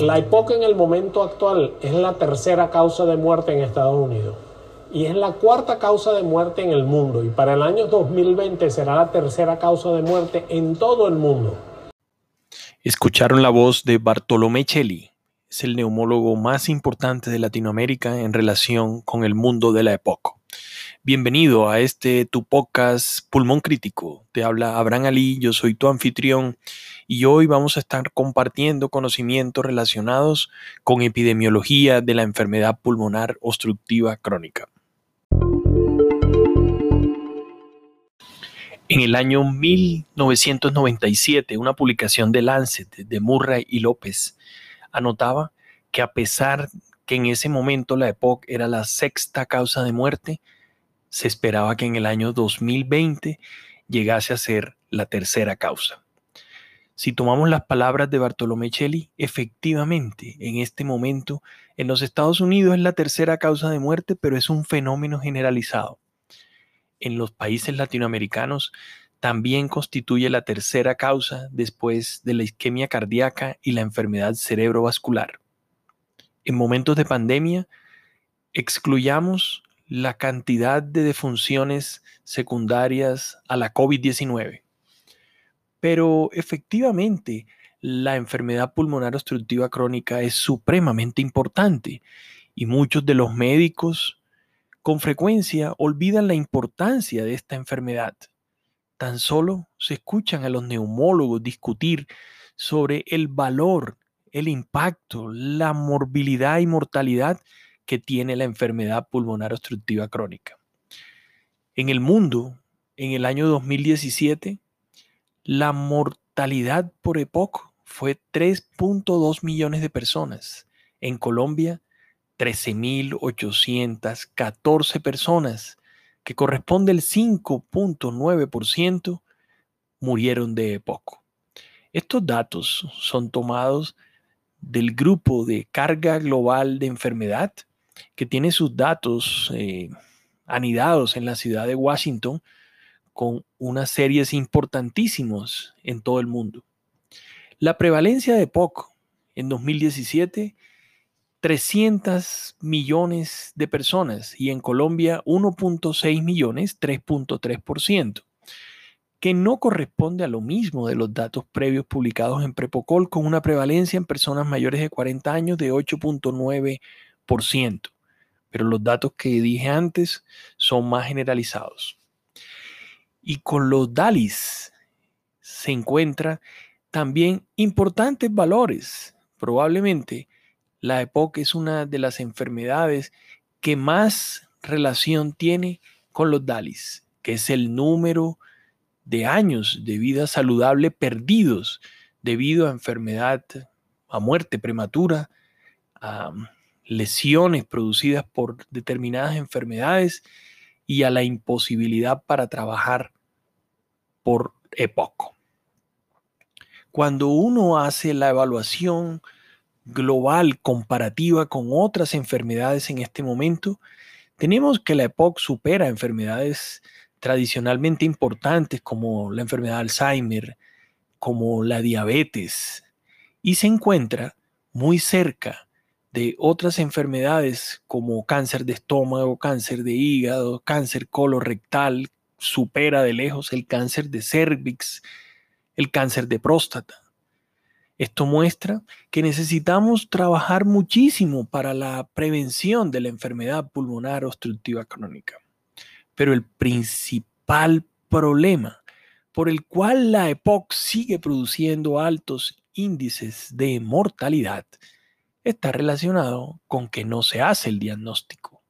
La EPOC en el momento actual es la tercera causa de muerte en Estados Unidos y es la cuarta causa de muerte en el mundo y para el año 2020 será la tercera causa de muerte en todo el mundo. Escucharon la voz de Bartolomé Cheli, es el neumólogo más importante de Latinoamérica en relación con el mundo de la EPOC. Bienvenido a este tu podcast Pulmón Crítico. Te habla Abraham Ali, yo soy tu anfitrión y hoy vamos a estar compartiendo conocimientos relacionados con epidemiología de la enfermedad pulmonar obstructiva crónica. En el año 1997, una publicación de Lancet de Murray y López anotaba que a pesar que en ese momento la EPOC era la sexta causa de muerte, se esperaba que en el año 2020 llegase a ser la tercera causa. Si tomamos las palabras de Bartolomé Cheli, efectivamente, en este momento, en los Estados Unidos es la tercera causa de muerte, pero es un fenómeno generalizado. En los países latinoamericanos también constituye la tercera causa después de la isquemia cardíaca y la enfermedad cerebrovascular. En momentos de pandemia, excluyamos la cantidad de defunciones secundarias a la COVID-19 pero efectivamente, la enfermedad pulmonar obstructiva crónica es supremamente importante y muchos de los médicos con frecuencia olvidan la importancia de esta enfermedad. Tan solo se escuchan a los neumólogos discutir sobre el valor, el impacto, la morbilidad y mortalidad que tiene la enfermedad pulmonar obstructiva crónica. En el mundo, en el año 2017, la mortalidad por EPOC fue 3.2 millones de personas. En Colombia, 13.814 personas, que corresponde al 5.9%, murieron de EPOC. Estos datos son tomados del grupo de carga global de enfermedad, que tiene sus datos eh, anidados en la ciudad de Washington, con unas series importantísimos en todo el mundo. La prevalencia de POC en 2017, 300 millones de personas y en Colombia 1.6 millones, 3.3%, que no corresponde a lo mismo de los datos previos publicados en Prepocol con una prevalencia en personas mayores de 40 años de 8.9%. Pero los datos que dije antes son más generalizados. Y con los DALIs se encuentran también importantes valores. Probablemente la EPOC es una de las enfermedades que más relación tiene con los DALIs, que es el número de años de vida saludable perdidos debido a enfermedad, a muerte prematura, a lesiones producidas por determinadas enfermedades y a la imposibilidad para trabajar por EPOC. Cuando uno hace la evaluación global comparativa con otras enfermedades en este momento, tenemos que la EPOC supera enfermedades tradicionalmente importantes como la enfermedad de Alzheimer, como la diabetes, y se encuentra muy cerca de otras enfermedades como cáncer de estómago, cáncer de hígado, cáncer colorectal, supera de lejos el cáncer de cervix, el cáncer de próstata. Esto muestra que necesitamos trabajar muchísimo para la prevención de la enfermedad pulmonar obstructiva crónica. Pero el principal problema por el cual la EPOC sigue produciendo altos índices de mortalidad está relacionado con que no se hace el diagnóstico.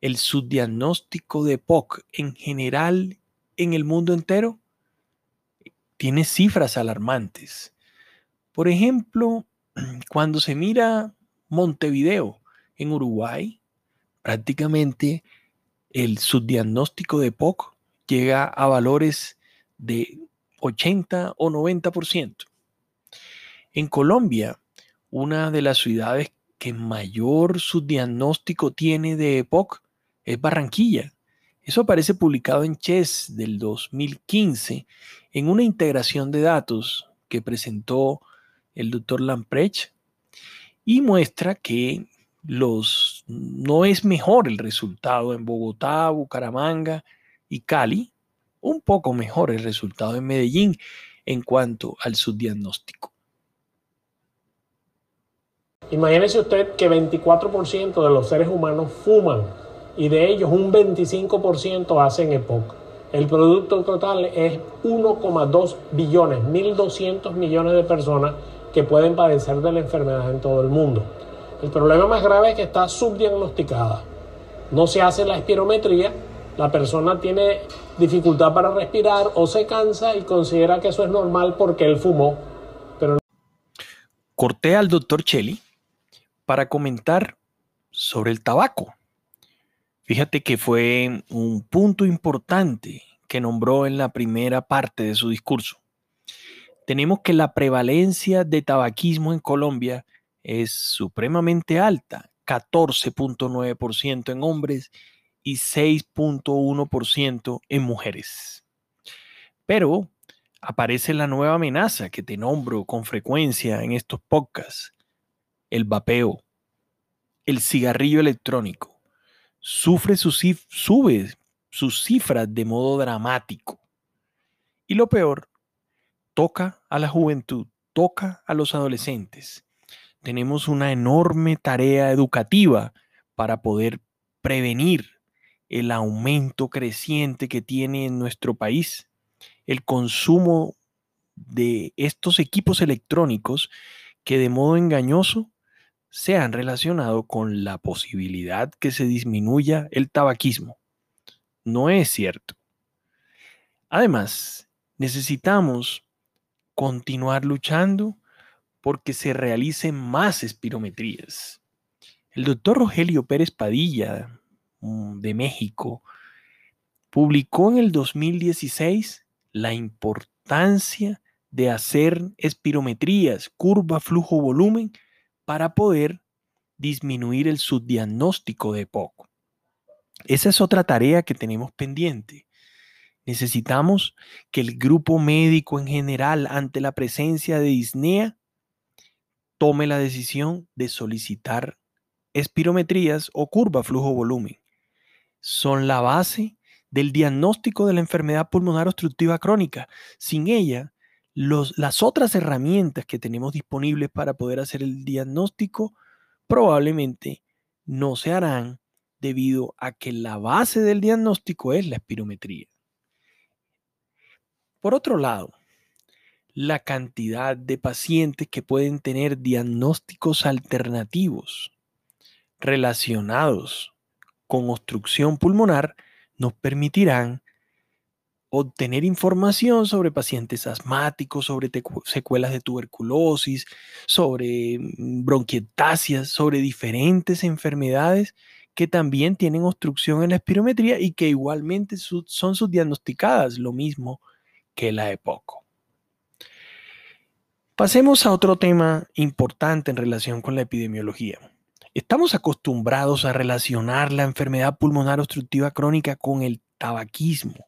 El subdiagnóstico de POC en general en el mundo entero tiene cifras alarmantes. Por ejemplo, cuando se mira Montevideo en Uruguay, prácticamente el subdiagnóstico de POC llega a valores de 80 o 90%. En Colombia, una de las ciudades que mayor subdiagnóstico tiene de EPOC es Barranquilla. Eso aparece publicado en CHES del 2015 en una integración de datos que presentó el doctor Lamprecht y muestra que los, no es mejor el resultado en Bogotá, Bucaramanga y Cali, un poco mejor el resultado en Medellín en cuanto al subdiagnóstico. Imagínese usted que 24% de los seres humanos fuman y de ellos un 25% hacen EPOC. El producto total es 1,2 billones, 1.200 millones de personas que pueden padecer de la enfermedad en todo el mundo. El problema más grave es que está subdiagnosticada. No se hace la espirometría, la persona tiene dificultad para respirar o se cansa y considera que eso es normal porque él fumó. Pero... Corté al doctor Cheli para comentar sobre el tabaco. Fíjate que fue un punto importante que nombró en la primera parte de su discurso. Tenemos que la prevalencia de tabaquismo en Colombia es supremamente alta, 14.9% en hombres y 6.1% en mujeres. Pero aparece la nueva amenaza que te nombro con frecuencia en estos podcasts, el vapeo, el cigarrillo electrónico. Sufre su sube sus cifras de modo dramático. Y lo peor, toca a la juventud, toca a los adolescentes. Tenemos una enorme tarea educativa para poder prevenir el aumento creciente que tiene en nuestro país el consumo de estos equipos electrónicos que de modo engañoso se han relacionado con la posibilidad que se disminuya el tabaquismo. No es cierto. Además, necesitamos continuar luchando porque se realicen más espirometrías. El doctor Rogelio Pérez Padilla, mm, de México, publicó en el 2016 la importancia de hacer espirometrías, curva, flujo, volumen, para poder disminuir el subdiagnóstico de poco. Esa es otra tarea que tenemos pendiente. Necesitamos que el grupo médico en general, ante la presencia de disnea, tome la decisión de solicitar espirometrías o curva flujo-volumen. Son la base del diagnóstico de la enfermedad pulmonar obstructiva crónica. Sin ella, las otras herramientas que tenemos disponibles para poder hacer el diagnóstico probablemente no se harán debido a que la base del diagnóstico es la espirometría. Por otro lado, la cantidad de pacientes que pueden tener diagnósticos alternativos relacionados con obstrucción pulmonar nos permitirán obtener información sobre pacientes asmáticos, sobre secuelas de tuberculosis, sobre mm, bronquiectasias, sobre diferentes enfermedades que también tienen obstrucción en la espirometría y que igualmente son subdiagnosticadas, lo mismo que la EPOC. Pasemos a otro tema importante en relación con la epidemiología. Estamos acostumbrados a relacionar la enfermedad pulmonar obstructiva crónica con el tabaquismo,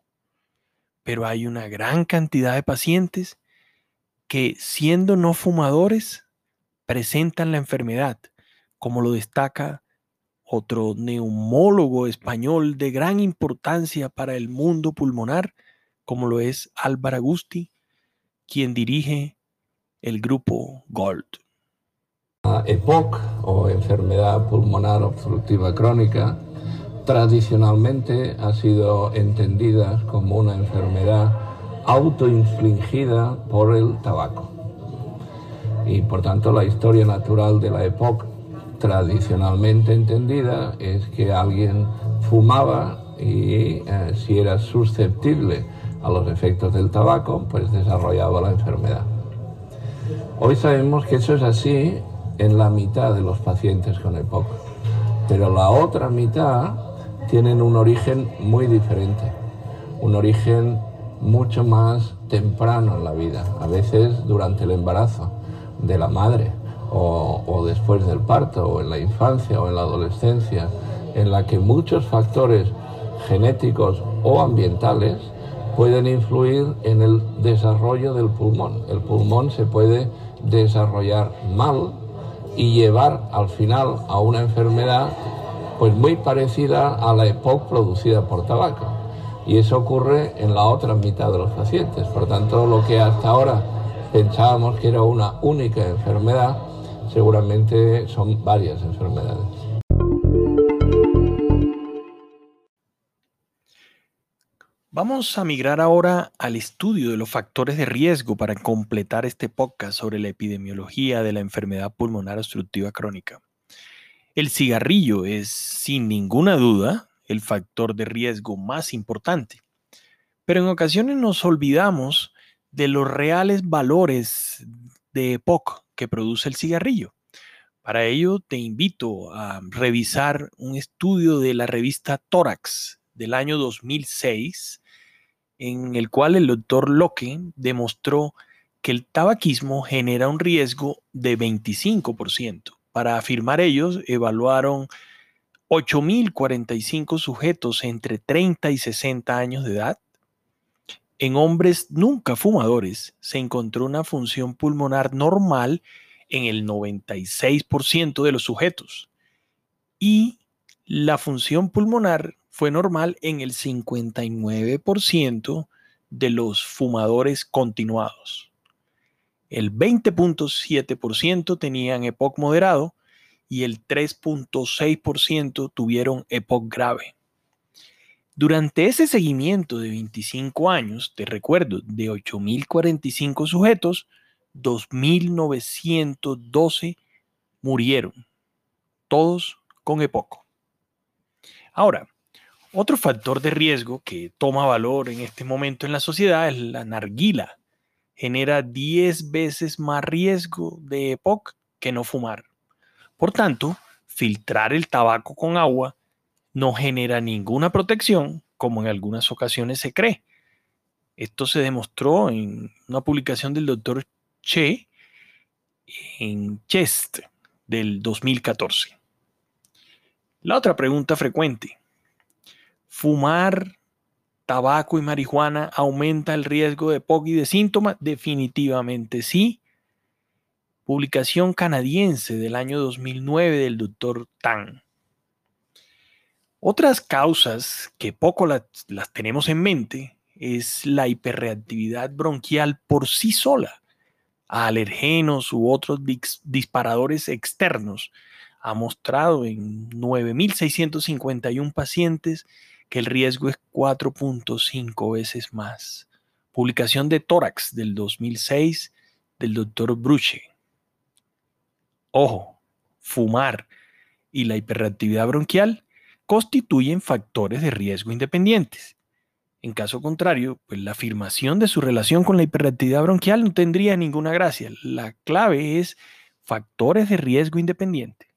pero hay una gran cantidad de pacientes que siendo no fumadores presentan la enfermedad, como lo destaca otro neumólogo español de gran importancia para el mundo pulmonar, como lo es Álvaro Agusti, quien dirige el grupo Gold. EPOC o enfermedad pulmonar obstructiva crónica tradicionalmente ha sido entendida como una enfermedad autoinfligida por el tabaco. Y por tanto la historia natural de la EPOC tradicionalmente entendida es que alguien fumaba y eh, si era susceptible a los efectos del tabaco, pues desarrollaba la enfermedad. Hoy sabemos que eso es así en la mitad de los pacientes con EPOC, pero la otra mitad tienen un origen muy diferente, un origen mucho más temprano en la vida, a veces durante el embarazo de la madre o, después del parto, o en la infancia o en la adolescencia, en la que muchos factores genéticos o ambientales pueden influir en el desarrollo del pulmón. El pulmón se puede desarrollar mal y llevar al final a una enfermedad pues muy parecida a la EPOC producida por tabaco. Y eso ocurre en la otra mitad de los pacientes. Por tanto, lo que hasta ahora pensábamos que era una única enfermedad, seguramente son varias enfermedades. Vamos a migrar ahora al estudio de los factores de riesgo para completar este podcast sobre la epidemiología de la enfermedad pulmonar obstructiva crónica. El cigarrillo es, sin ninguna duda, el factor de riesgo más importante, pero en ocasiones nos olvidamos de los reales valores de EPOC que produce el cigarrillo. Para ello te invito a revisar un estudio de la revista Tórax del año 2006 en el cual el doctor Locke demostró que el tabaquismo genera un riesgo de 25%. Para afirmar ellos, evaluaron 8.045 sujetos entre 30 y 60 años de edad. En hombres nunca fumadores se encontró una función pulmonar normal en el 96% de los sujetos y la función pulmonar fue normal en el 59% de los fumadores continuados. El 20.7% tenían EPOC moderado y el 3.6% tuvieron EPOC grave. Durante ese seguimiento de 25 años, te recuerdo, de 8.045 sujetos, 2.912 murieron, todos con EPOC. Ahora, otro factor de riesgo que toma valor en este momento en la sociedad es la narguila. Genera 10 veces más riesgo de EPOC que no fumar. Por tanto, filtrar el tabaco con agua no genera ninguna protección, como en algunas ocasiones se cree. Esto se demostró en una publicación del doctor Che en Chest del 2014. La otra pregunta frecuente, ¿Fumar tabaco y marihuana aumenta el riesgo de POC y de síntomas? Definitivamente sí. Publicación canadiense del año 2009 del doctor Tang. Otras causas que poco las, las tenemos en mente es la hiperreactividad bronquial por sí sola a alergenos u otros disparadores externos. Ha mostrado en 9.651 pacientes que el riesgo es 4.5 veces más. Publicación de Tórax del 2006 del doctor Bruche. Ojo, fumar y la hiperreactividad bronquial constituyen factores de riesgo independientes. En caso contrario, pues la afirmación de su relación con la hiperreactividad bronquial no tendría ninguna gracia. La clave es factores de riesgo independiente.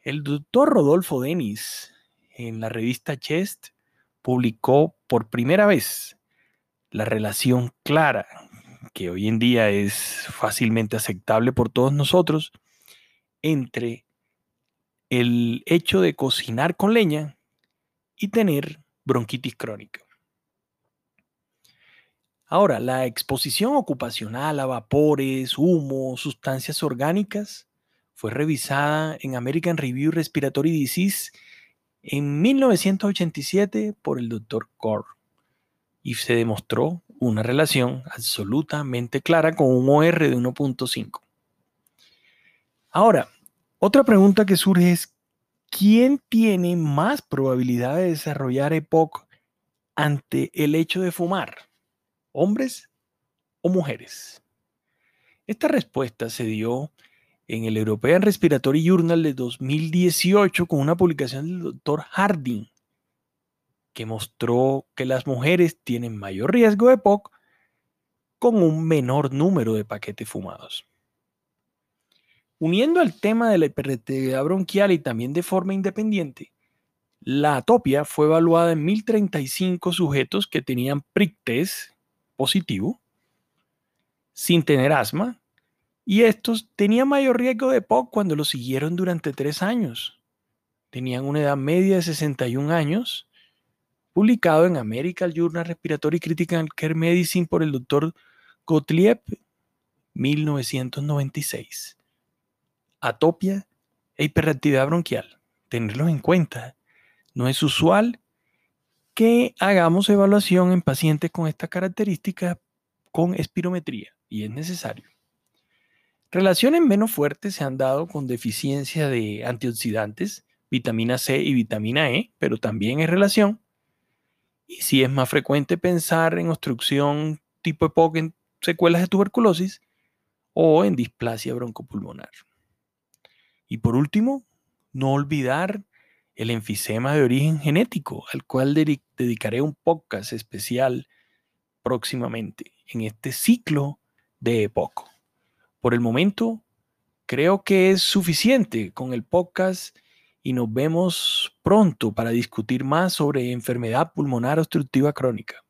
El doctor Rodolfo Denis en la revista Chest publicó por primera vez la relación clara, que hoy en día es fácilmente aceptable por todos nosotros, entre el hecho de cocinar con leña y tener bronquitis crónica. Ahora, la exposición ocupacional a vapores, humo, sustancias orgánicas fue revisada en American Review Respiratory Disease en 1987 por el doctor Core y se demostró una relación absolutamente clara con un OR de 1.5. Ahora, otra pregunta que surge es, ¿quién tiene más probabilidad de desarrollar EPOC ante el hecho de fumar? ¿Hombres o mujeres? Esta respuesta se dio en el European Respiratory Journal de 2018 con una publicación del doctor Harding, que mostró que las mujeres tienen mayor riesgo de POC con un menor número de paquetes fumados. Uniendo al tema de la hiperreactividad bronquial y también de forma independiente, la atopia fue evaluada en 1035 sujetos que tenían prick positivo, sin tener asma, y estos tenían mayor riesgo de POC cuando los siguieron durante tres años. Tenían una edad media de 61 años, publicado en American Journal Respiratory Critical Care Medicine por el doctor Gottlieb, 1996. atopia e hiperactividad bronquial. Tenerlos en cuenta. No es usual que hagamos evaluación en pacientes con estas características con espirometría y es necesario. Relaciones menos fuertes se han dado con deficiencia de antioxidantes, vitamina C y vitamina E, pero también es relación. Y si es más frecuente pensar en obstrucción tipo EPOC en secuelas de tuberculosis o en displasia broncopulmonar. Y por último, no olvidar el enfisema de origen genético, al cual dedicaré un podcast especial próximamente en este ciclo de EPOC. Por el momento, creo que es suficiente con el podcast y nos vemos pronto para discutir más sobre enfermedad pulmonar obstructiva crónica.